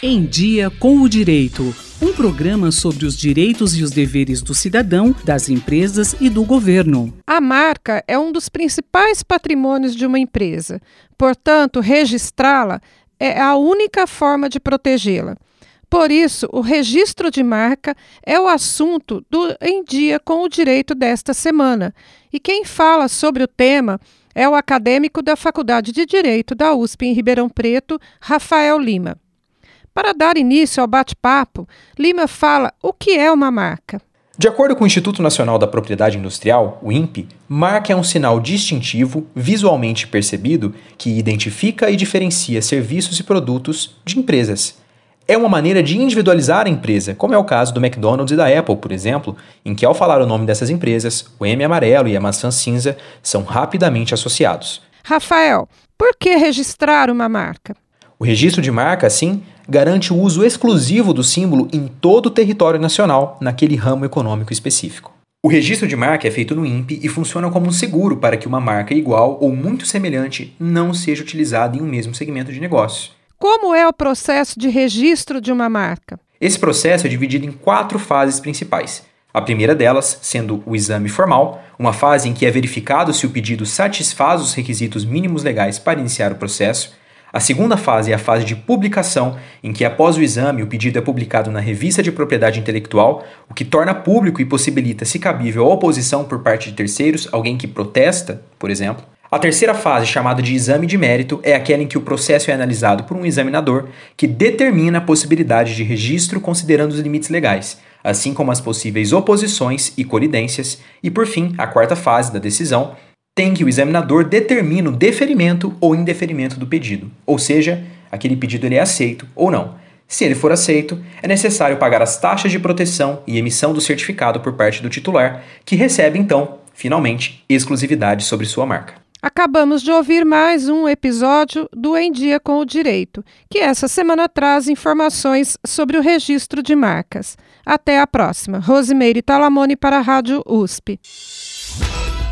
Em Dia com o Direito. Um programa sobre os direitos e os deveres do cidadão, das empresas e do governo. A marca é um dos principais patrimônios de uma empresa. Portanto, registrá-la é a única forma de protegê-la. Por isso, o registro de marca é o assunto do Em Dia com o Direito desta semana. E quem fala sobre o tema é o acadêmico da Faculdade de Direito da USP em Ribeirão Preto, Rafael Lima. Para dar início ao bate-papo, Lima fala o que é uma marca. De acordo com o Instituto Nacional da Propriedade Industrial, o INPE, marca é um sinal distintivo, visualmente percebido, que identifica e diferencia serviços e produtos de empresas. É uma maneira de individualizar a empresa, como é o caso do McDonald's e da Apple, por exemplo, em que ao falar o nome dessas empresas, o M amarelo e a maçã cinza são rapidamente associados. Rafael, por que registrar uma marca? O registro de marca, assim, garante o uso exclusivo do símbolo em todo o território nacional, naquele ramo econômico específico. O registro de marca é feito no INPE e funciona como um seguro para que uma marca igual ou muito semelhante não seja utilizada em um mesmo segmento de negócio. Como é o processo de registro de uma marca? Esse processo é dividido em quatro fases principais. A primeira delas sendo o exame formal, uma fase em que é verificado se o pedido satisfaz os requisitos mínimos legais para iniciar o processo. A segunda fase é a fase de publicação, em que após o exame o pedido é publicado na Revista de Propriedade Intelectual, o que torna público e possibilita, se cabível, a oposição por parte de terceiros, alguém que protesta, por exemplo. A terceira fase, chamada de exame de mérito, é aquela em que o processo é analisado por um examinador que determina a possibilidade de registro considerando os limites legais, assim como as possíveis oposições e colidências, e por fim, a quarta fase da decisão, tem que o examinador determina o deferimento ou indeferimento do pedido, ou seja, aquele pedido ele é aceito ou não. Se ele for aceito, é necessário pagar as taxas de proteção e emissão do certificado por parte do titular, que recebe então, finalmente, exclusividade sobre sua marca. Acabamos de ouvir mais um episódio do Em Dia com o Direito, que essa semana traz informações sobre o registro de marcas. Até a próxima. Rosimeire Talamone para a Rádio USP.